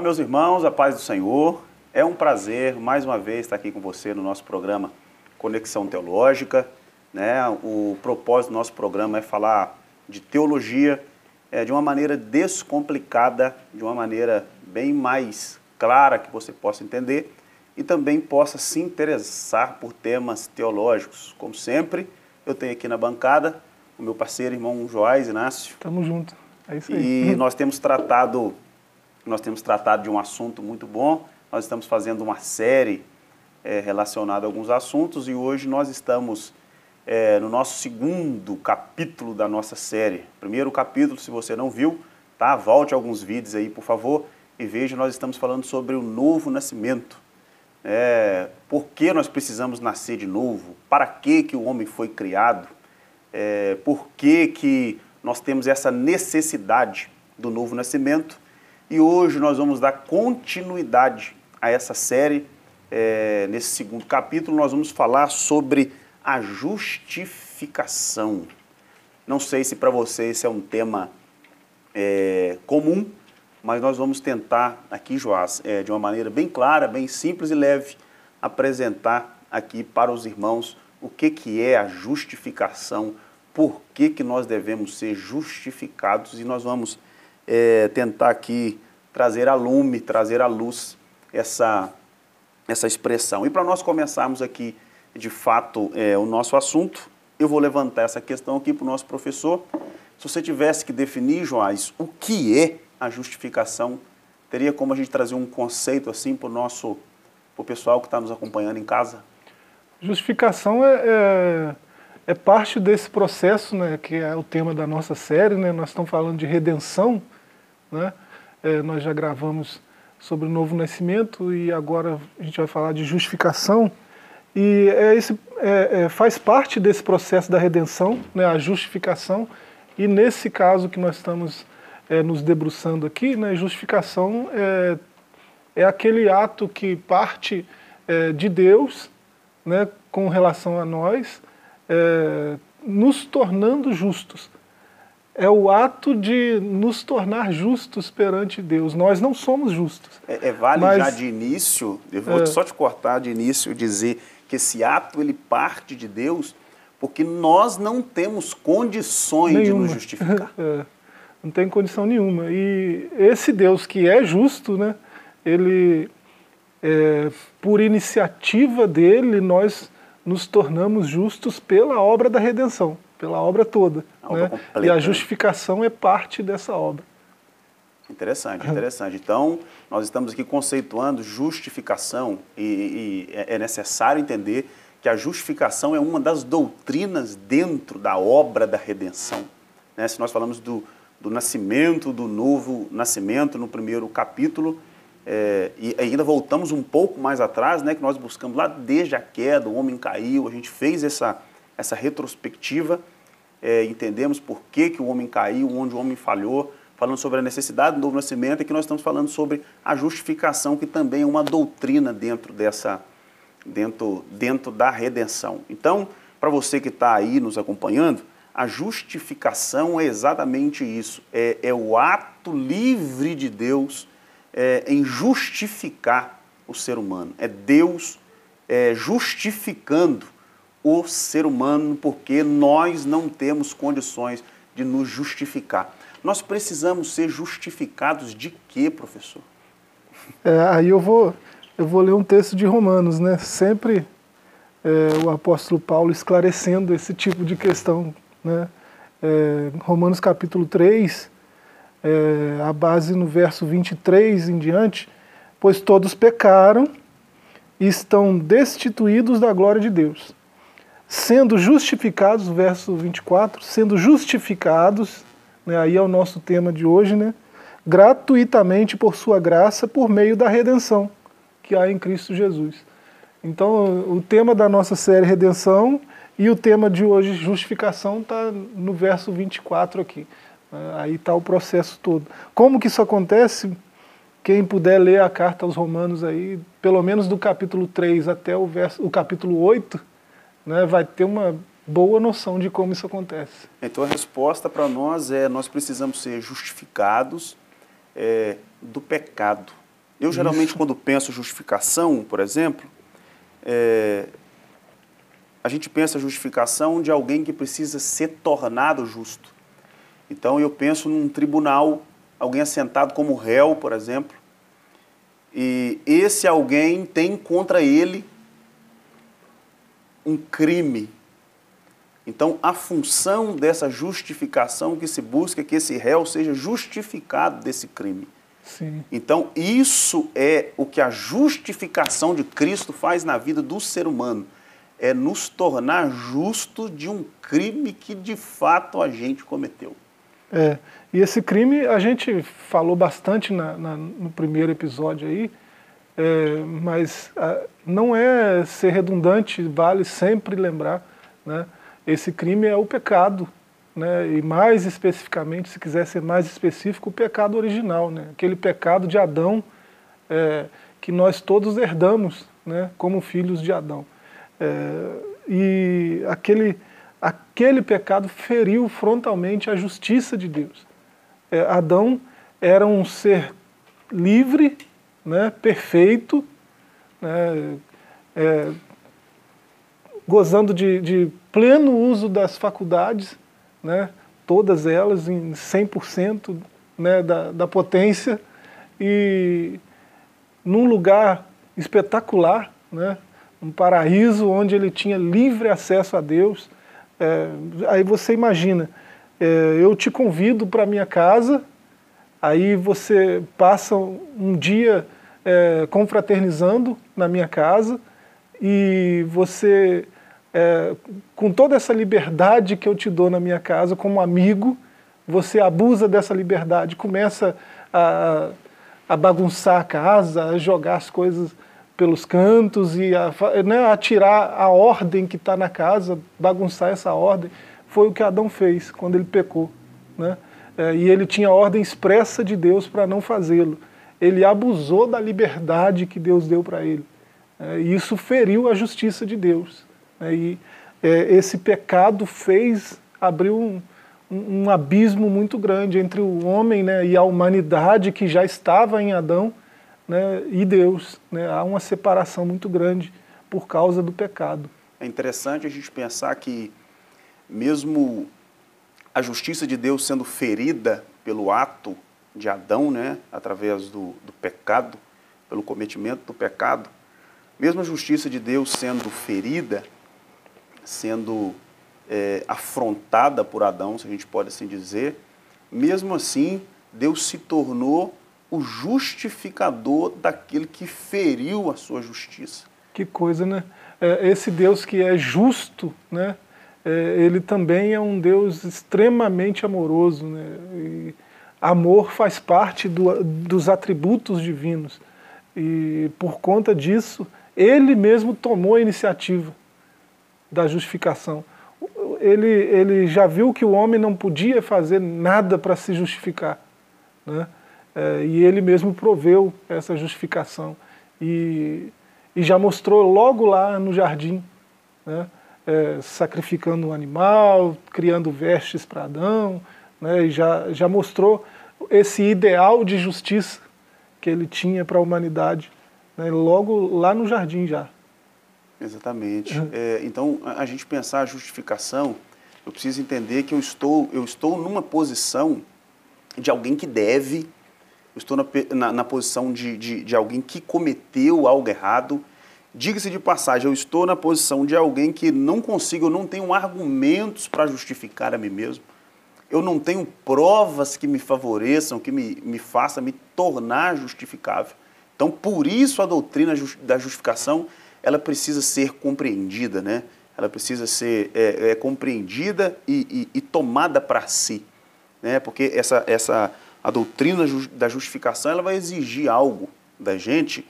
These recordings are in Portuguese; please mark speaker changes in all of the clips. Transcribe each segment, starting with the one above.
Speaker 1: Olá, meus irmãos, a paz do Senhor. É um prazer mais uma vez estar aqui com você no nosso programa Conexão Teológica. Né? O propósito do nosso programa é falar de teologia é, de uma maneira descomplicada, de uma maneira bem mais clara que você possa entender e também possa se interessar por temas teológicos. Como sempre, eu tenho aqui na bancada o meu parceiro, irmão Joás Inácio.
Speaker 2: Tamo junto. É isso aí.
Speaker 1: E nós temos tratado nós temos tratado de um assunto muito bom. Nós estamos fazendo uma série é, relacionada a alguns assuntos e hoje nós estamos é, no nosso segundo capítulo da nossa série. Primeiro capítulo, se você não viu, tá? Volte alguns vídeos aí, por favor, e veja. Nós estamos falando sobre o novo nascimento. É, por que nós precisamos nascer de novo? Para que que o homem foi criado? É, por que que nós temos essa necessidade do novo nascimento? E hoje nós vamos dar continuidade a essa série. É, nesse segundo capítulo, nós vamos falar sobre a justificação. Não sei se para você esse é um tema é, comum, mas nós vamos tentar aqui, Joás, é, de uma maneira bem clara, bem simples e leve, apresentar aqui para os irmãos o que, que é a justificação, por que, que nós devemos ser justificados e nós vamos é, tentar aqui trazer a lume, trazer à luz essa, essa expressão. E para nós começarmos aqui, de fato, é, o nosso assunto, eu vou levantar essa questão aqui para o nosso professor. Se você tivesse que definir, Joás, o que é a justificação, teria como a gente trazer um conceito assim para o nosso pro pessoal que está nos acompanhando em casa?
Speaker 2: Justificação é, é, é, parte desse processo, né, que é o tema da nossa série. Né, nós estamos falando de redenção, né? É, nós já gravamos sobre o novo nascimento e agora a gente vai falar de justificação. E é esse, é, é, faz parte desse processo da redenção, né, a justificação. E nesse caso que nós estamos é, nos debruçando aqui, né, justificação é, é aquele ato que parte é, de Deus né, com relação a nós, nos tornando justos é o ato de nos tornar justos perante Deus. Nós não somos justos.
Speaker 1: É, é vale mas, já de início, eu vou é, só te cortar de início, dizer que esse ato ele parte de Deus porque nós não temos condições nenhuma. de nos justificar.
Speaker 2: É, não tem condição nenhuma. E esse Deus que é justo, né, ele, é, por iniciativa dele, nós nos tornamos justos pela obra da redenção pela obra toda. A né? completa, e a justificação é parte dessa obra.
Speaker 1: Interessante, interessante. Então, nós estamos aqui conceituando justificação e, e, é, é necessário entender que a justificação é uma das doutrinas dentro da obra da redenção. Né? Se nós falamos do, do nascimento, do novo nascimento no primeiro capítulo, é, e ainda voltamos um pouco mais atrás, né, que nós buscamos lá desde a queda, o homem caiu, a gente fez essa, essa retrospectiva, é, entendemos por que, que o homem caiu, onde o homem falhou, falando sobre a necessidade do novo nascimento, e que nós estamos falando sobre a justificação, que também é uma doutrina dentro dessa, dentro, dentro da redenção. Então, para você que está aí nos acompanhando, a justificação é exatamente isso, é, é o ato livre de Deus é, em justificar o ser humano, é Deus é, justificando o ser humano porque nós não temos condições de nos justificar. Nós precisamos ser justificados de quê, professor?
Speaker 2: É, aí eu vou, eu vou ler um texto de Romanos, né? Sempre é, o apóstolo Paulo esclarecendo esse tipo de questão, né? É, Romanos capítulo 3, é, a base no verso 23 em diante, pois todos pecaram e estão destituídos da glória de Deus sendo justificados, verso 24, sendo justificados, né, aí é o nosso tema de hoje, né, gratuitamente por sua graça, por meio da redenção que há em Cristo Jesus. Então, o tema da nossa série Redenção e o tema de hoje, justificação, está no verso 24 aqui. Aí está o processo todo. Como que isso acontece? Quem puder ler a carta aos Romanos aí, pelo menos do capítulo 3 até o, verso, o capítulo 8, né, vai ter uma boa noção de como isso acontece.
Speaker 1: Então a resposta para nós é nós precisamos ser justificados é, do pecado. Eu geralmente, Isso. quando penso justificação, por exemplo, é, a gente pensa justificação de alguém que precisa ser tornado justo. Então eu penso num tribunal, alguém assentado como réu, por exemplo, e esse alguém tem contra ele um crime. Então a função dessa justificação que se busca é que esse réu seja justificado desse crime.
Speaker 2: Sim.
Speaker 1: Então isso é o que a justificação de Cristo faz na vida do ser humano é nos tornar justos de um crime que de fato a gente cometeu.
Speaker 2: É, e esse crime a gente falou bastante na, na, no primeiro episódio aí, é, mas a, não é ser redundante, vale sempre lembrar, né? Esse crime é o pecado, né? E mais especificamente, se quiser ser mais específico, o pecado original, né? Aquele pecado de Adão é, que nós todos herdamos, né? Como filhos de Adão. É, e aquele, aquele pecado feriu frontalmente a justiça de Deus. É, Adão era um ser livre, né, perfeito, né, é, gozando de, de, pleno uso das faculdades, né, todas elas em 100% né, da, da potência, e num lugar espetacular, né, um paraíso onde ele tinha livre acesso a Deus. É, aí você imagina, é, eu te convido para minha casa, aí você passa um dia é, confraternizando na minha casa e você, é, com toda essa liberdade que eu te dou na minha casa como amigo, você abusa dessa liberdade, começa a, a bagunçar a casa, a jogar as coisas pelos cantos e a, né, a tirar a ordem que está na casa, bagunçar essa ordem. Foi o que Adão fez quando ele pecou. Né? É, e ele tinha ordem expressa de Deus para não fazê-lo. Ele abusou da liberdade que Deus deu para ele. É, e isso feriu a justiça de Deus. É, e é, esse pecado fez, abriu um, um, abismo muito grande entre o homem né, e a humanidade que já estava em Adão né, e Deus. Né, há uma separação muito grande por causa do pecado.
Speaker 1: É interessante a gente pensar que, mesmo a justiça de Deus sendo ferida pelo ato de Adão, né, através do, do pecado, pelo cometimento do pecado, mesmo a justiça de Deus sendo ferida, sendo é, afrontada por Adão, se a gente pode assim dizer, mesmo assim, Deus se tornou o justificador daquele que feriu a sua justiça.
Speaker 2: Que coisa, né? É, esse Deus que é justo, né? É, ele também é um Deus extremamente amoroso, né? E amor faz parte do, dos atributos divinos. E por conta disso, ele mesmo tomou a iniciativa da justificação. Ele, ele já viu que o homem não podia fazer nada para se justificar. Né? É, e ele mesmo proveu essa justificação. E, e já mostrou logo lá no jardim, né, é, sacrificando um animal, criando vestes para Adão, né, e já, já mostrou esse ideal de justiça que ele tinha para a humanidade, né, logo lá no jardim já.
Speaker 1: Exatamente. É, então, a gente pensar a justificação, eu preciso entender que eu estou, eu estou numa posição de alguém que deve eu estou na, na, na posição de, de, de alguém que cometeu algo errado. Diga-se de passagem, eu estou na posição de alguém que não consigo, eu não tenho argumentos para justificar a mim mesmo. Eu não tenho provas que me favoreçam, que me, me façam me tornar justificável. Então, por isso a doutrina da justificação, ela precisa ser compreendida, né? Ela precisa ser é, é, compreendida e, e, e tomada para si, né? Porque essa, essa a doutrina da justificação ela vai exigir algo da gente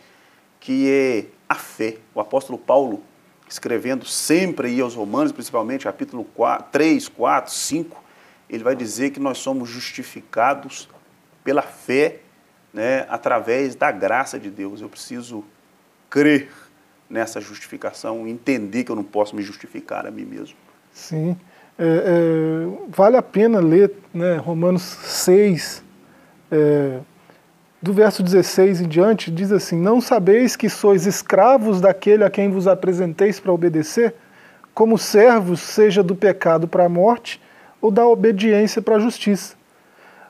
Speaker 1: que é a fé. O apóstolo Paulo, escrevendo sempre aí aos Romanos, principalmente capítulo 4, 3, 4, 5, ele vai dizer que nós somos justificados pela fé, né, através da graça de Deus. Eu preciso crer nessa justificação, entender que eu não posso me justificar a mim mesmo.
Speaker 2: Sim. É, é, vale a pena ler né, Romanos 6, é, do verso 16 em diante, diz assim: Não sabeis que sois escravos daquele a quem vos apresenteis para obedecer? Como servos, seja do pecado para a morte ou da obediência para a justiça.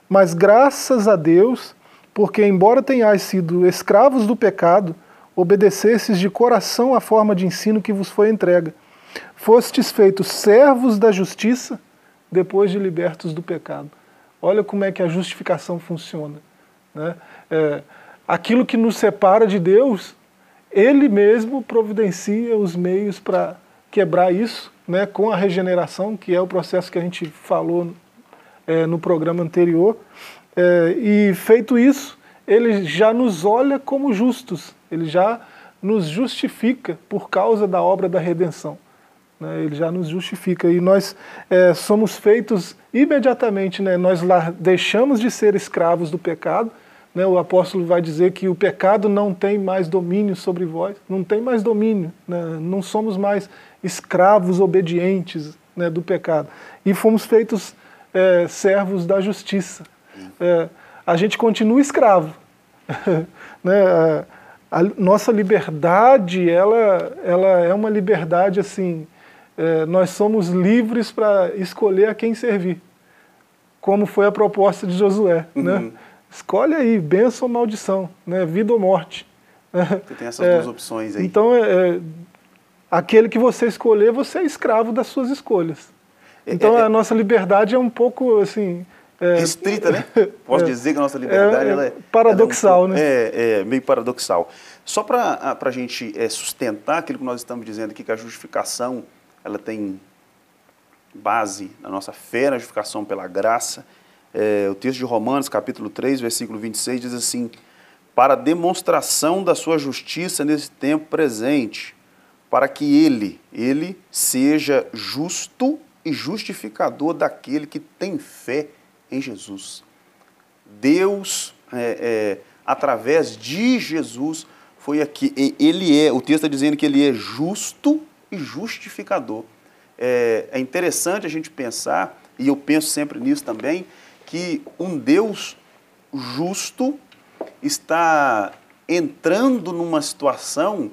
Speaker 2: Mas graças a Deus, porque, embora tenhais sido escravos do pecado, obedecesses de coração à forma de ensino que vos foi entregue. Fostes feitos servos da justiça depois de libertos do pecado. Olha como é que a justificação funciona. Né? É, aquilo que nos separa de Deus, Ele mesmo providencia os meios para quebrar isso, né, com a regeneração, que é o processo que a gente falou é, no programa anterior. É, e feito isso, Ele já nos olha como justos, Ele já nos justifica por causa da obra da redenção. Né, ele já nos justifica e nós é, somos feitos imediatamente, né, nós deixamos de ser escravos do pecado né, o apóstolo vai dizer que o pecado não tem mais domínio sobre vós, não tem mais domínio, né, não somos mais escravos obedientes né, do pecado. E fomos feitos é, servos da justiça. É, a gente continua escravo. né, a, a, nossa liberdade, ela, ela é uma liberdade assim, é, nós somos livres para escolher a quem servir, como foi a proposta de Josué. Né? Uhum. Né? Escolhe aí, bênção ou maldição, né? vida ou morte.
Speaker 1: Você tem essas é, duas opções aí.
Speaker 2: Então, é, é, aquele que você escolher, você é escravo das suas escolhas. É, então, é, a nossa liberdade é um pouco, assim...
Speaker 1: Restrita, né? Posso dizer que a nossa liberdade é,
Speaker 2: paradoxal,
Speaker 1: um,
Speaker 2: né?
Speaker 1: É, meio paradoxal. Só para a gente sustentar aquilo que nós estamos dizendo aqui, que a justificação ela tem base na nossa fé, na justificação pela graça, é, o texto de Romanos, capítulo 3, versículo 26, diz assim: Para demonstração da sua justiça nesse tempo presente, para que ele, ele seja justo e justificador daquele que tem fé em Jesus. Deus, é, é, através de Jesus, foi aqui. Ele é, o texto está dizendo que ele é justo e justificador. É, é interessante a gente pensar, e eu penso sempre nisso também, que um Deus justo está entrando numa situação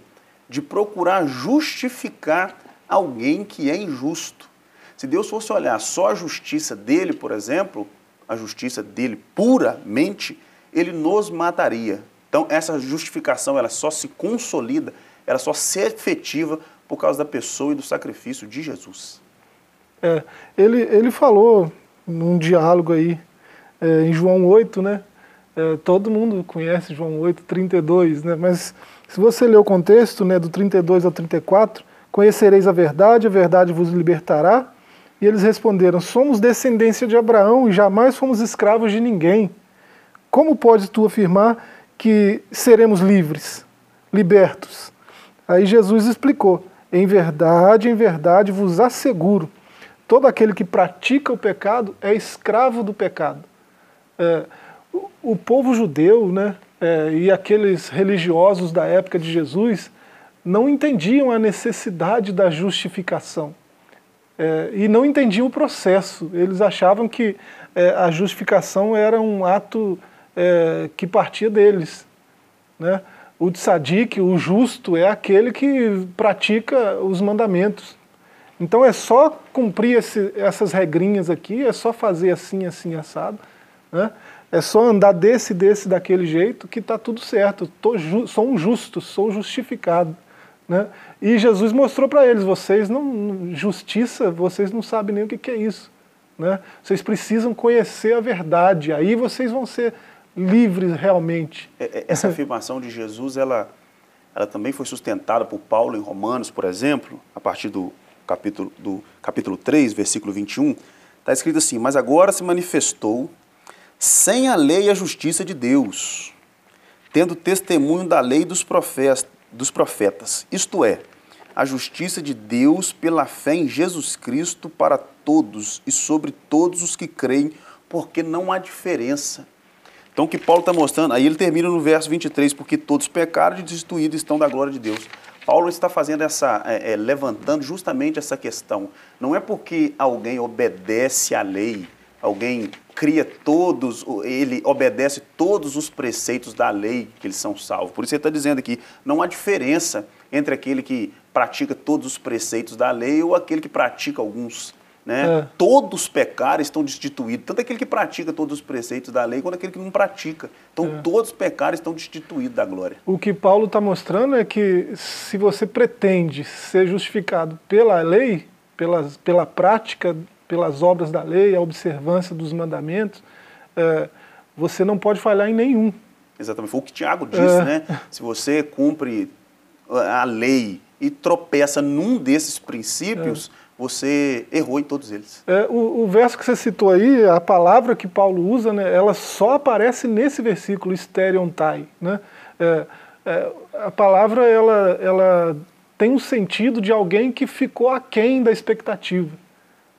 Speaker 1: de procurar justificar alguém que é injusto. Se Deus fosse olhar só a justiça dele, por exemplo, a justiça dele puramente, ele nos mataria. Então essa justificação ela só se consolida, ela só se efetiva por causa da pessoa e do sacrifício de Jesus.
Speaker 2: É, ele, ele falou num diálogo aí é, em João 8, né? É, todo mundo conhece João 8, 32, né? Mas se você ler o contexto, né, do 32 ao 34, conhecereis a verdade, a verdade vos libertará. E eles responderam: Somos descendência de Abraão e jamais fomos escravos de ninguém. Como podes tu afirmar que seremos livres, libertos? Aí Jesus explicou: Em verdade, em verdade vos asseguro, todo aquele que pratica o pecado é escravo do pecado. É, o, o, povo judeu né, é, e aqueles religiosos da época de Jesus não entendiam a necessidade da justificação é, e não entendiam o processo. Eles achavam que é, a justificação era um ato é, que partia deles. Né? O tzadik, o justo, é aquele que pratica os mandamentos. Então é só cumprir esse, essas regrinhas aqui, é só fazer assim, assim, assado né? É só andar desse, desse, daquele jeito que está tudo certo. Tô sou um justo, sou justificado. Né? E Jesus mostrou para eles: vocês não. Justiça, vocês não sabem nem o que, que é isso. Né? Vocês precisam conhecer a verdade, aí vocês vão ser livres realmente.
Speaker 1: É, é, essa afirmação de Jesus, ela, ela também foi sustentada por Paulo em Romanos, por exemplo, a partir do capítulo, do capítulo 3, versículo 21. Está escrito assim: Mas agora se manifestou sem a lei e a justiça de Deus, tendo testemunho da lei dos profetas, dos profetas, isto é, a justiça de Deus pela fé em Jesus Cristo para todos e sobre todos os que creem, porque não há diferença. Então, o que Paulo está mostrando, aí ele termina no verso 23, porque todos pecaram e destituídos estão da glória de Deus. Paulo está fazendo essa, é, é, levantando justamente essa questão. Não é porque alguém obedece à lei, alguém cria todos, ele obedece todos os preceitos da lei que eles são salvos. Por isso ele está dizendo aqui, não há diferença entre aquele que pratica todos os preceitos da lei ou aquele que pratica alguns. Né? É. Todos pecaram estão destituídos, tanto aquele que pratica todos os preceitos da lei, quanto aquele que não pratica. Então, é. todos pecaram estão destituídos da glória.
Speaker 2: O que Paulo está mostrando é que se você pretende ser justificado pela lei, pelas, pela prática, pelas obras da lei, a observância dos mandamentos, é, você não pode falhar em nenhum.
Speaker 1: Exatamente, foi o que Tiago disse, é. né? Se você cumpre a lei e tropeça num desses princípios, é você errou em todos eles.
Speaker 2: É, o, o, verso que você citou aí, a palavra que Paulo usa, né, ela só aparece nesse versículo, stereontai. Né? É, é, a palavra ela, ela tem um sentido de alguém que ficou aquém da expectativa.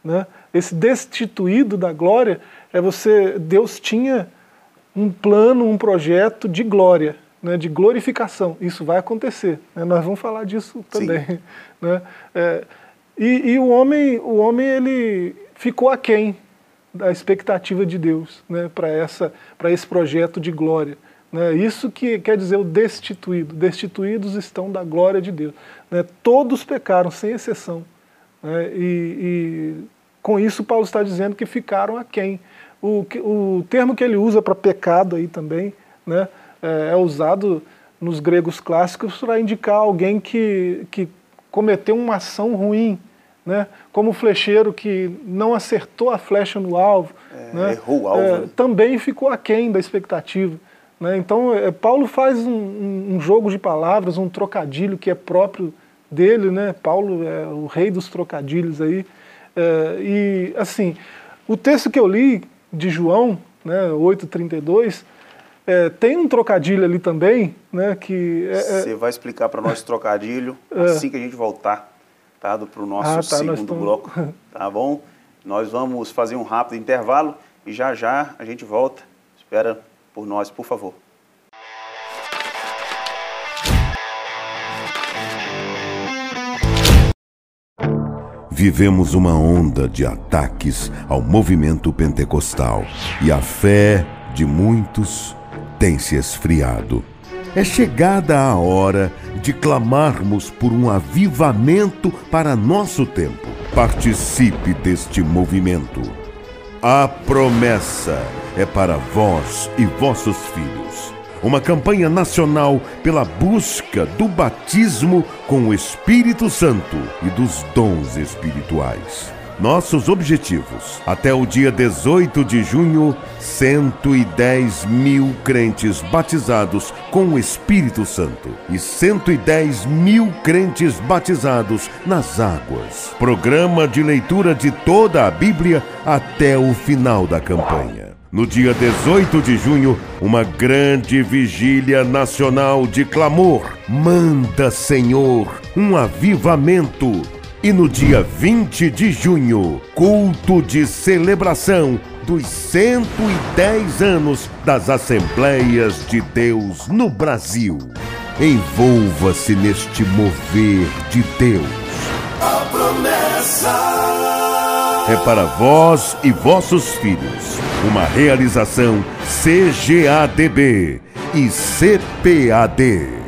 Speaker 2: Né? Esse destituído da glória é você, Deus tinha um plano, um projeto de glória, né, de glorificação. Isso vai acontecer. Né? Nós vamos falar disso também. Né? É, e, e, o homem, o homem ele ficou aquém da expectativa de Deus né, para esse projeto de glória. Né? Isso que quer dizer o destituído. Destituídos estão da glória de Deus. Né? Todos pecaram, sem exceção. Né? E, e, com isso Paulo está dizendo que ficaram aquém. O, o termo que ele usa para pecado aí também né, é, é usado nos gregos clássicos para indicar alguém que, que cometeu uma ação ruim, né? como o flecheiro que não acertou a flecha no alvo,
Speaker 1: é,
Speaker 2: né?
Speaker 1: errou o alvo, é,
Speaker 2: também ficou aquém da expectativa. Né? Então, é, Paulo faz um, um, jogo de palavras, um trocadilho que é próprio dele, né? Paulo é o rei dos trocadilhos aí. É, e, assim, o texto que eu li de João, né, 8,32, é, tem um trocadilho ali também, né? Que
Speaker 1: é, é Você vai explicar para nós trocadilho assim que a gente voltar tá, para o nosso ah, tá, segundo estamos... bloco, tá bom? Nós vamos fazer um rápido intervalo e já já a gente volta. Espera por nós, por favor.
Speaker 3: Vivemos uma onda de ataques ao movimento pentecostal e a fé de muitos tem se esfriado. É chegada a hora de clamarmos por um avivamento para nosso tempo. Participe deste movimento. A promessa é para vós e vossos filhos. Uma campanha nacional pela busca do batismo com o Espírito Santo e dos dons espirituais. Nossos objetivos. Até o dia 18 de junho, 110 mil crentes batizados com o Espírito Santo e 110 mil crentes batizados nas águas. Programa de leitura de toda a Bíblia até o final da campanha. No dia 18 de junho, uma grande vigília nacional de clamor. Manda, Senhor, um avivamento e no dia 20 de junho, culto de celebração dos 110 anos das Assembleias de Deus no Brasil. Envolva-se neste mover de Deus. A promessa é para vós e vossos filhos. Uma realização CGADB e CPAD.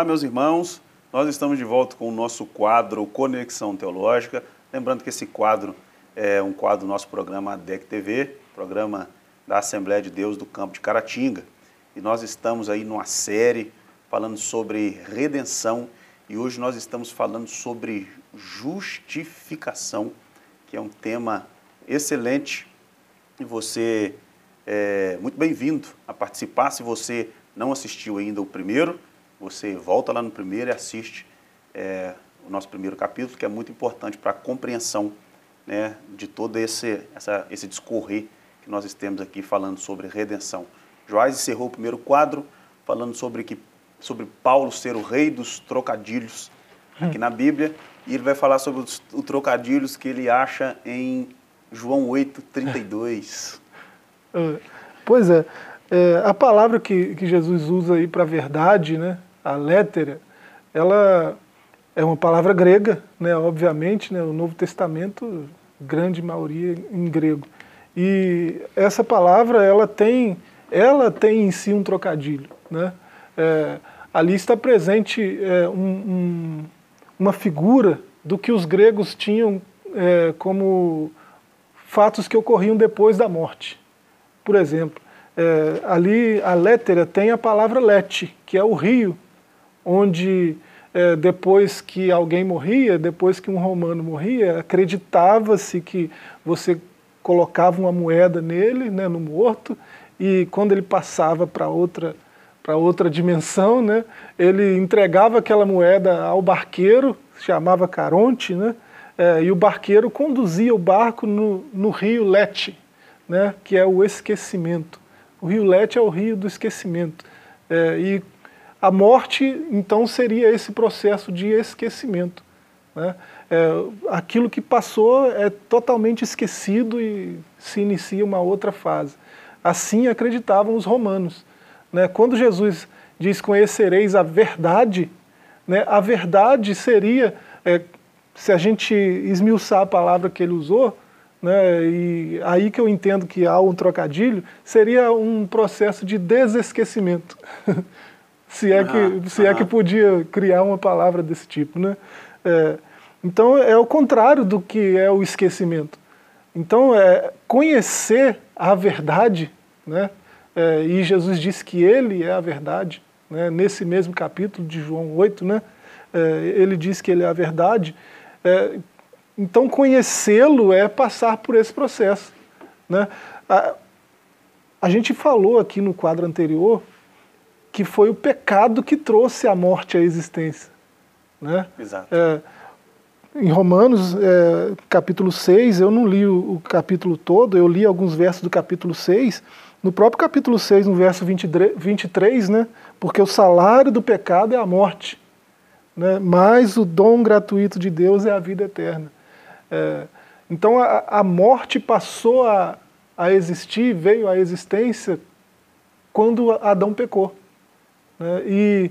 Speaker 1: Olá, meus irmãos. Nós estamos de volta com o nosso quadro Conexão Teológica. Lembrando que esse quadro é um quadro do nosso programa ADEC TV, programa da Assembleia de Deus do Campo de Caratinga. E nós estamos aí numa série falando sobre redenção e hoje nós estamos falando sobre justificação, que é um tema excelente e você é muito bem-vindo a participar. Se você não assistiu ainda o primeiro, você volta lá no primeiro e assiste é, o nosso primeiro capítulo, que é muito importante para a compreensão né, de todo esse, essa, esse discorrer que nós estamos aqui falando sobre redenção. Joás encerrou o primeiro quadro falando sobre, que, sobre Paulo ser o rei dos trocadilhos aqui na Bíblia, e ele vai falar sobre os, os trocadilhos que ele acha em João 8, 32.
Speaker 2: É, pois é, é, a palavra que, que Jesus usa aí para verdade, né, a létera, ela é uma palavra grega, né, obviamente, né, o Novo Testamento, grande maioria em grego. E essa palavra, ela tem, ela tem em si um trocadilho. Né? É, ali está presente é, um, um, uma figura do que os gregos tinham é, como fatos que ocorriam depois da morte. Por exemplo, é, ali a létera tem a palavra lete, que é o rio onde é, depois que alguém morria, depois que um romano morria, acreditava-se que você colocava uma moeda nele, né, no morto, e quando ele passava para outra para outra dimensão, né, ele entregava aquela moeda ao barqueiro, chamava Caronte, né, é, e o barqueiro conduzia o barco no, no rio Lete, né, que é o esquecimento. O rio Lete é o rio do esquecimento. É, e a morte, então, seria esse processo de esquecimento. Né? É, aquilo que passou é totalmente esquecido e se inicia uma outra fase. Assim acreditavam os romanos. Né? Quando Jesus diz: Conhecereis a verdade, né? a verdade seria, é, se a gente esmiuçar a palavra que ele usou, né, e aí que eu entendo que há um trocadilho, seria um processo de desesquecimento. se é, que, se é que podia criar uma palavra desse tipo. Né? É, então é o contrário do que é o esquecimento. Então é conhecer a verdade, né? É, e Jesus disse que Ele é a verdade, né? nesse mesmo capítulo de João 8, né? É, ele diz que Ele é a verdade. É, então conhecê-lo é passar por esse processo. Né? A, a gente falou aqui no quadro anterior que foi o pecado que trouxe a morte à existência. Né?
Speaker 1: Exato.
Speaker 2: É, em Romanos, é, capítulo 6, eu não li o, o, capítulo todo, eu li alguns versos do capítulo 6. No próprio capítulo 6, no verso 23, 23 né? Porque o salário do pecado é a morte, né? mas o dom gratuito de Deus é a vida eterna. É, então a, a morte passou a, a existir, veio à existência quando Adão pecou. Né? E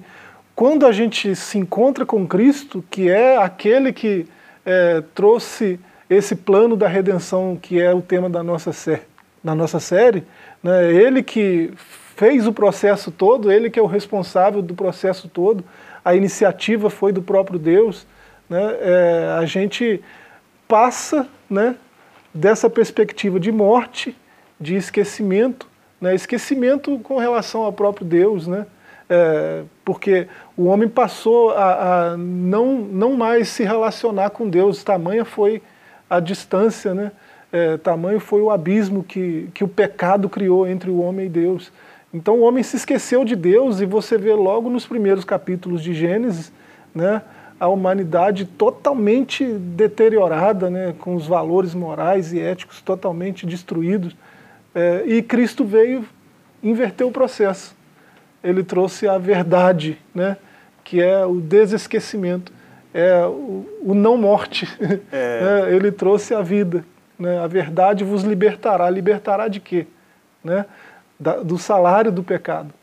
Speaker 2: quando a gente se encontra com Cristo, que é aquele que é, trouxe esse plano da redenção, que é o tema da nossa, sé da nossa série, né? ele que fez o processo todo, ele que é o responsável do processo todo, a iniciativa foi do próprio Deus, né? É, a gente passa né, dessa perspectiva de morte, de esquecimento, né? esquecimento com relação ao próprio Deus, né? É, porque o homem passou a, a, não, não mais se relacionar com Deus, tamanha foi a distância, né? É, tamanho foi o abismo que, que o pecado criou entre o homem e Deus. Então o homem se esqueceu de Deus e você vê logo nos primeiros capítulos de Gênesis né, a humanidade totalmente deteriorada, né, com os valores morais e éticos totalmente destruídos. É, e Cristo veio inverter o processo ele trouxe a verdade, né? que é o desesquecimento, é o, o não morte. É. Né? ele trouxe a vida. Né? A verdade vos libertará. Libertará de quê? Né? Da, do salário do pecado,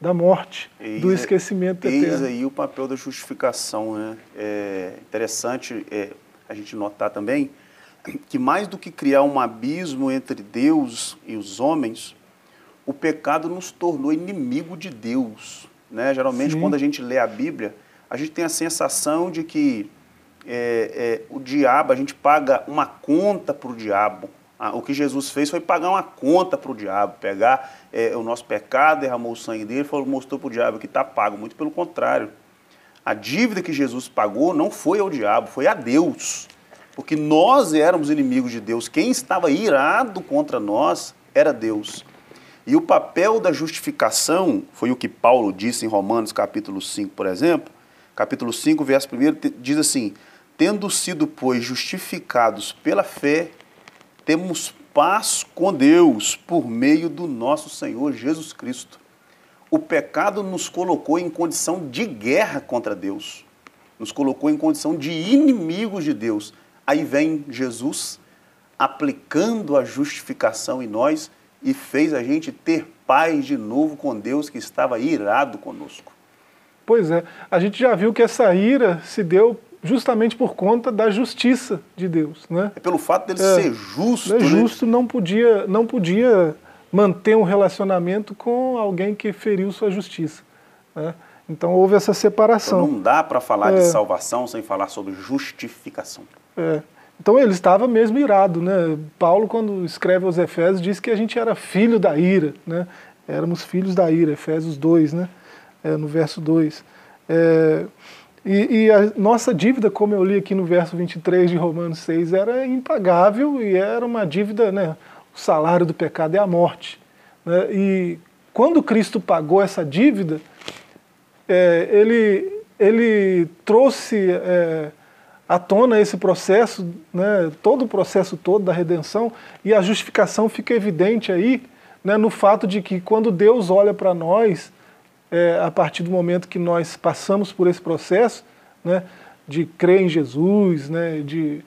Speaker 2: da morte, eis, do esquecimento eterno.
Speaker 1: Eis aí o papel da justificação. Né? É interessante é, a gente notar também que mais do que criar um abismo entre Deus e os homens, o pecado nos tornou inimigo de Deus. Né? Geralmente,
Speaker 2: Sim.
Speaker 1: quando a gente lê a Bíblia, a gente tem a sensação de que é, é, o diabo, a gente paga uma conta para o diabo. Ah, o que Jesus fez foi pagar uma conta para o diabo, pegar é, o nosso pecado, derramou o sangue dele, falou, mostrou para o diabo que está pago. Muito pelo contrário. A dívida que Jesus pagou não foi ao diabo, foi a Deus. Porque nós éramos inimigos de Deus. Quem estava irado contra nós era Deus. E o papel da justificação, foi o que Paulo disse em Romanos capítulo 5, por exemplo. Capítulo 5, verso 1, diz assim: Tendo sido, pois, justificados pela fé, temos paz com Deus por meio do nosso Senhor Jesus Cristo. O pecado nos colocou em condição de guerra contra Deus, nos colocou em condição de inimigos de Deus. Aí vem Jesus aplicando a justificação em nós e fez a gente ter paz de novo com Deus que estava irado conosco.
Speaker 2: Pois é, a gente já viu que essa ira se deu justamente por conta da justiça de Deus, né?
Speaker 1: É pelo fato dele
Speaker 2: É,
Speaker 1: ser justo.
Speaker 2: Né? Justo não podia, não podia manter um relacionamento com alguém que feriu sua justiça. né? Então houve essa
Speaker 1: Então,
Speaker 2: separação.
Speaker 1: não dá para falar de
Speaker 2: É.
Speaker 1: salvação sem falar sobre justificação.
Speaker 2: É. Então ele estava mesmo irado, né? Paulo, quando escreve aos Efésios, diz que a gente era filho da ira, né? Éramos filhos da ira, Efésios 2, né? É, no verso 2. É, e, e a nossa dívida, como eu li aqui no verso 23 de Romanos 6, era impagável e era uma dívida, né? O salário do pecado é a morte. Né? E quando Cristo pagou essa dívida, é, ele, ele trouxe é, à tona esse processo, né, todo o processo todo da redenção, e a justificação fica evidente aí né, no fato de que quando Deus olha para nós, é, a partir do momento que nós passamos por esse processo, né, de crer em Jesus, né, de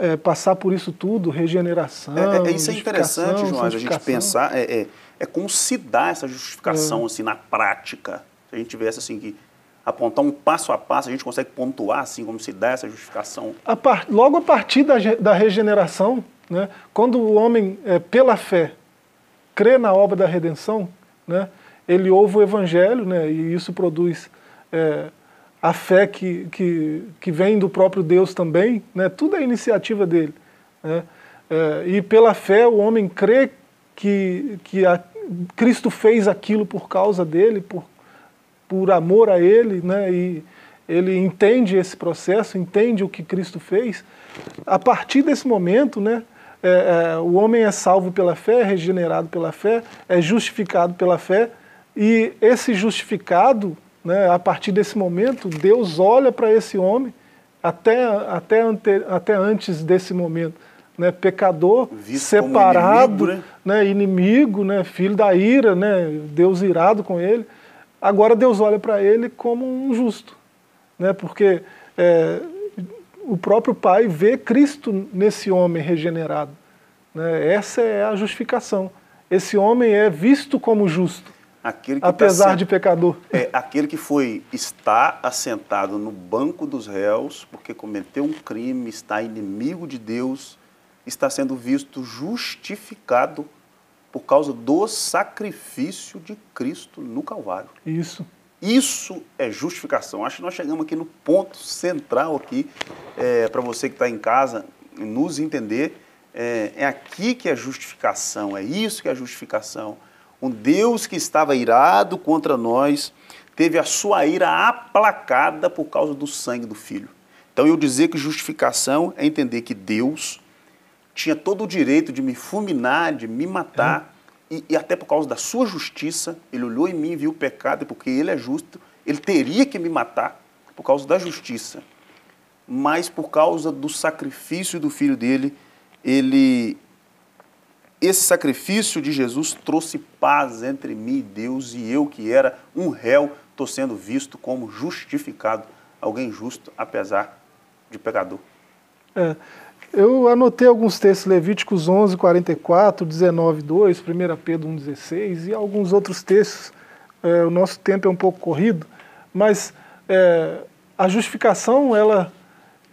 Speaker 2: é, passar por isso tudo, regeneração.
Speaker 1: É, é- isso é interessante, João, a gente pensar, é, é, é como se dá essa justificação assim, na prática. Se a gente tivesse assim que apontar um passo a passo, a gente consegue pontuar assim como se dá essa justificação.
Speaker 2: A par- logo a partir da, da regeneração, né, quando o homem, é, pela fé, crê na obra da redenção, né, ele ouve o evangelho, né, e isso produz é, a fé que, que, que vem do próprio Deus também, né, tudo é iniciativa dele. né, é, e pela fé o homem crê que, que a, Cristo fez aquilo por causa dele, por, por amor a ele, né, e ele entende esse processo, entende o que Cristo fez. A partir desse momento, né, é, é, o homem é salvo pela fé, é regenerado pela fé, é justificado pela fé, e esse justificado, né, a partir desse momento, Deus olha para esse homem, até, até, ante, até antes desse momento, né, pecador,
Speaker 1: Visto
Speaker 2: separado,
Speaker 1: inimigo,
Speaker 2: né, inimigo, né, filho da ira, né, Deus irado com ele. Agora Deus olha para ele como um justo, né, porque é, o próprio Pai vê Cristo nesse homem regenerado. Né, essa é a justificação. Esse homem é visto como justo,
Speaker 1: tá
Speaker 2: apesar
Speaker 1: sent-
Speaker 2: de pecador.
Speaker 1: é aquele que foi está assentado no banco dos réus porque cometeu um crime, está inimigo de Deus, está sendo visto justificado por causa do sacrifício de Cristo no Calvário.
Speaker 2: Isso.
Speaker 1: Isso é justificação. Acho que nós chegamos aqui no ponto central aqui para você que está em casa nos entender. É, é aqui que é justificação. É isso que é justificação. Um Deus que estava irado contra nós teve a sua ira aplacada por causa do sangue do Filho. Então eu dizer que justificação é entender que Deus tinha todo o direito de me fulminar, de me matar, e, e até por causa da sua justiça, ele olhou em mim e viu o pecado, porque ele é justo, ele teria que me matar por causa da justiça. Mas por causa do sacrifício do filho dele, ele esse sacrifício de Jesus trouxe paz entre mim e Deus, e eu que era um réu, estou sendo visto como justificado, alguém justo, apesar de pecador.
Speaker 2: É, eu anotei alguns textos, Levíticos 11, 44, 19, 2, 1 Pedro 1, 16 e alguns outros textos. É, o nosso tempo é um pouco corrido, mas é, a justificação ela,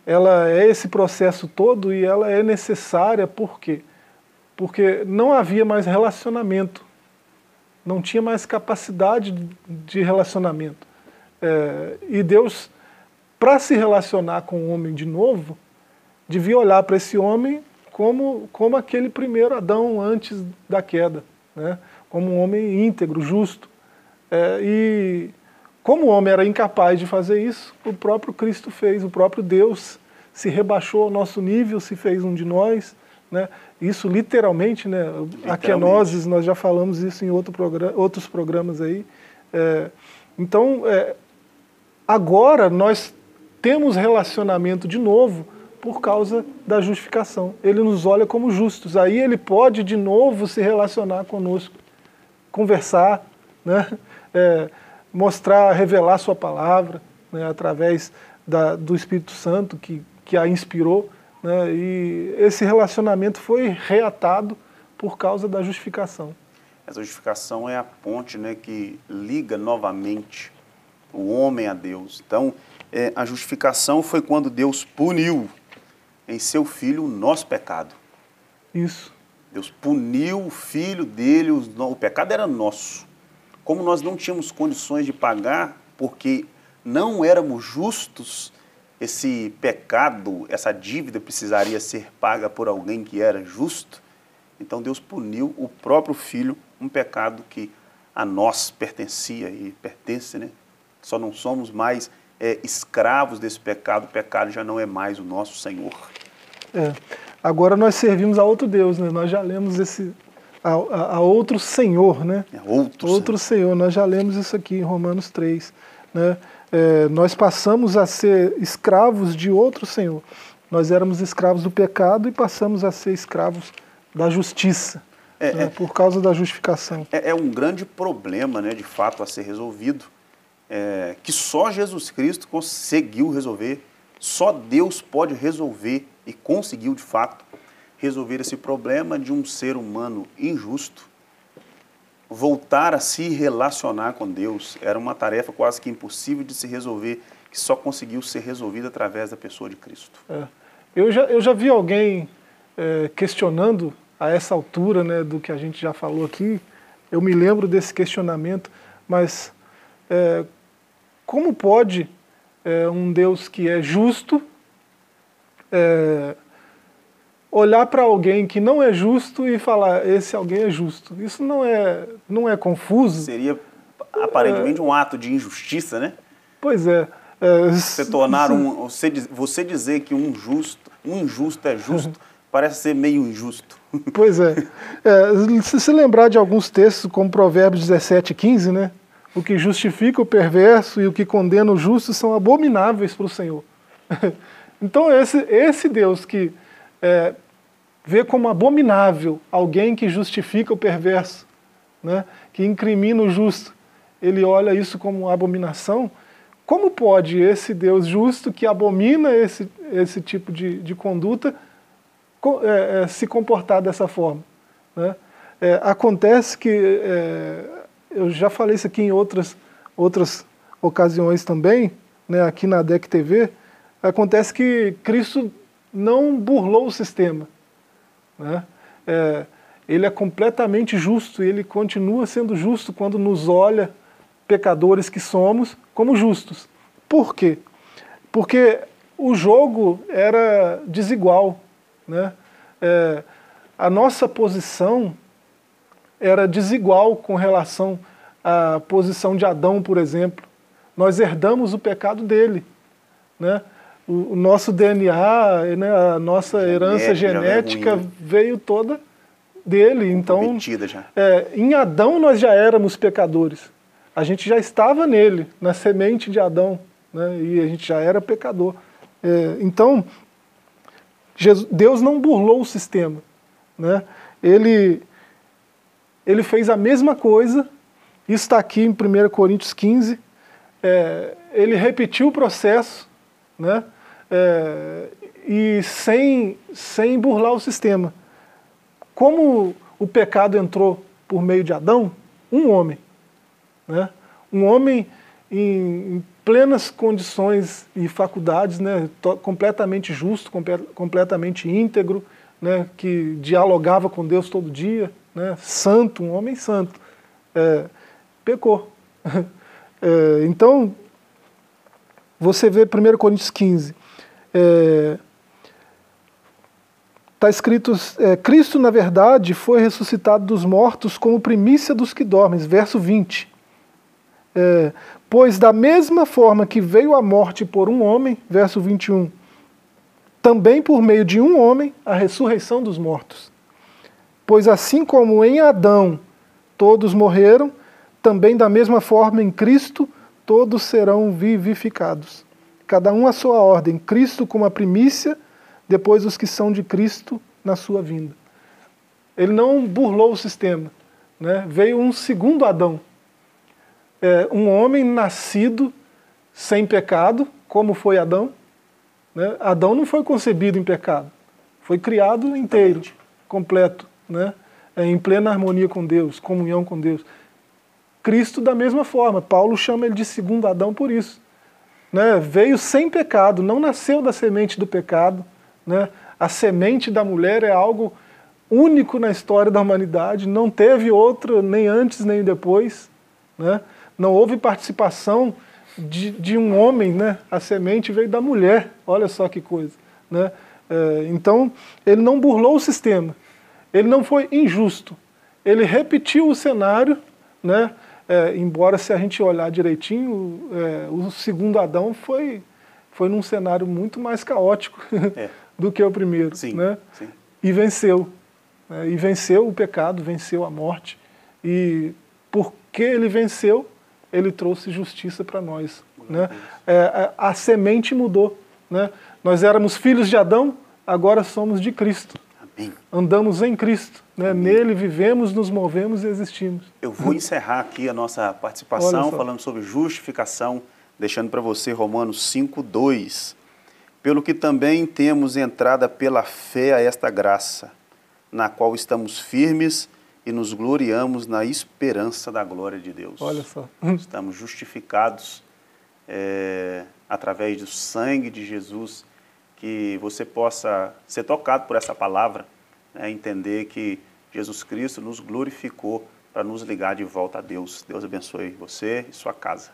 Speaker 2: ela é esse processo todo e ela é necessária por quê? Porque não havia mais relacionamento não tinha mais capacidade de relacionamento. É, e Deus, para se relacionar com o homem de novo, devia olhar para esse homem como, como aquele primeiro Adão antes da queda, né? como um homem íntegro, justo. É, e como o homem era incapaz de fazer isso, o próprio Cristo fez, o próprio Deus se rebaixou ao nosso nível, se fez um de nós. Né? Isso literalmente, né? Literalmente. a Kenoses, nós já falamos isso em outro programa, outros programas aí. É, então, é, agora nós temos relacionamento de novo por causa da justificação. Ele nos olha como justos. Aí ele pode de novo se relacionar conosco, conversar, né? É, mostrar, revelar sua palavra né? através da, do Espírito Santo que, que a inspirou. Né? E esse relacionamento foi reatado por causa da justificação.
Speaker 1: Essa justificação é a ponte né, que liga novamente o homem a Deus. Então, é, a justificação foi quando Deus puniu em seu filho o nosso pecado.
Speaker 2: Isso.
Speaker 1: Deus puniu o filho dele, o, o pecado era nosso. Como nós não tínhamos condições de pagar, porque não éramos justos, esse pecado, essa dívida precisaria ser paga por alguém que era justo. Então Deus puniu o próprio filho, um pecado que a nós pertencia e pertence, né? Só não somos mais é, escravos desse pecado, o pecado já não é mais o nosso Senhor.
Speaker 2: É. Agora nós servimos a outro Deus, né? Nós já lemos esse a, a, a outro Senhor, né?
Speaker 1: É outro,
Speaker 2: outro Senhor. Senhor. Nós já lemos isso aqui em Romanos 3, né? É, nós passamos a ser escravos de outro Senhor. Nós éramos escravos do pecado e passamos a ser escravos da justiça, é, né? é, por causa da justificação.
Speaker 1: É, é, um grande problema, né, de fato, a ser resolvido, é, que só Jesus Cristo conseguiu resolver, só Deus pode resolver e conseguiu de fato resolver esse problema de um ser humano injusto. Voltar a se relacionar com Deus era uma tarefa quase que impossível de se resolver, que só conseguiu ser resolvida através da pessoa de Cristo.
Speaker 2: É. Eu, já, eu já vi alguém é, questionando a essa altura né, do que a gente já falou aqui, eu me lembro desse questionamento, mas é, como pode é, um Deus que é justo é, olhar para alguém que não é justo e falar esse alguém é justo? Isso não é, não é confuso?
Speaker 1: Seria aparentemente um ato de injustiça, né?
Speaker 2: Pois é.
Speaker 1: é você tornar um, você, você dizer que um justo, um injusto é justo, parece ser meio injusto.
Speaker 2: Pois é. é. Se se lembrar de alguns textos, como Provérbios 17, 15, né? O que justifica o perverso e o que condena o justo são abomináveis para o Senhor. Então, esse, esse Deus que é, vê como abominável alguém que justifica o perverso, né, que incrimina o justo, ele olha isso como abominação. Como pode esse Deus justo que abomina esse, esse tipo de, de conduta é, é, se comportar dessa forma? Né? É, acontece que, é, eu já falei isso aqui em outras, outras ocasiões também, né, aqui na DEC TV, Acontece que Cristo não burlou o sistema. Né? É, ele é completamente justo e ele continua sendo justo quando nos olha, pecadores que somos, como justos. Por quê? Porque o jogo era desigual. Né? É, a nossa posição era desigual com relação à posição de Adão, por exemplo. Nós herdamos o pecado dele. Né? o, o nosso DNA, né, a nossa herança genética veio toda dele. Então, é, em Adão nós já éramos pecadores. A gente já estava nele, na semente de Adão, né, e a gente já era pecador. É, então, Jesus, Deus não burlou o sistema. Né? Ele, ele fez a mesma coisa, isso está aqui em 1 Coríntios 15, é, ele repetiu o processo, né? é, e sem, sem burlar o sistema. Como o pecado entrou por meio de Adão, um homem, né? um homem em, em plenas condições e faculdades, né? completamente justo, completamente íntegro, né? que dialogava com Deus todo dia, né? santo, um homem santo. é, pecou. É, então, você vê 1 Coríntios 15. Está é, escrito: é, Cristo, na verdade, foi ressuscitado dos mortos como primícia dos que dormem. Verso 20. É, pois, da mesma forma que veio a morte por um homem, verso 21, também por meio de um homem, a ressurreição dos mortos. Pois, assim como em Adão todos morreram, também da mesma forma em Cristo todos serão vivificados. Cada um a sua ordem, Cristo como a primícia, depois os que são de Cristo na sua vinda. Ele não burlou o sistema. Né? Veio um segundo Adão. É, um homem nascido sem pecado, como foi Adão. Né? Adão não foi concebido em pecado. Foi criado inteiro, completo, né? É, em plena harmonia com Deus, comunhão com Deus. Cristo da mesma forma. Paulo chama ele de segundo Adão por isso. Né? Veio sem pecado, não nasceu da semente do pecado. Né? A semente da mulher é algo único na história da humanidade, não teve outro nem antes nem depois. Né? Não houve participação de, de, um homem, né? a semente veio da mulher, olha só que coisa. Né? É, então, ele não burlou o sistema, ele não foi injusto, ele repetiu o cenário né? É, embora se a gente olhar direitinho, é, o segundo Adão foi, foi num cenário muito mais caótico é. do que o primeiro.
Speaker 1: Sim,
Speaker 2: né?
Speaker 1: sim.
Speaker 2: E venceu. Né? E venceu o pecado, venceu a morte. E porque ele venceu, ele trouxe justiça para nós. Né? É, a, a, semente mudou. Né? Nós éramos filhos de Adão, agora somos de Cristo. Andamos em Cristo. Né? Nele vivemos, nos movemos e existimos.
Speaker 1: Eu vou encerrar aqui a nossa participação falando sobre justificação, deixando para você Romanos 5, 2. Pelo que também temos entrada pela fé a esta graça, na qual estamos firmes e nos gloriamos na esperança da glória de Deus.
Speaker 2: Olha só.
Speaker 1: Estamos justificados é, através do sangue de Jesus, que você possa ser tocado por essa palavra né, entender que Jesus Cristo nos glorificou para nos ligar de volta a Deus. Deus abençoe você e sua casa.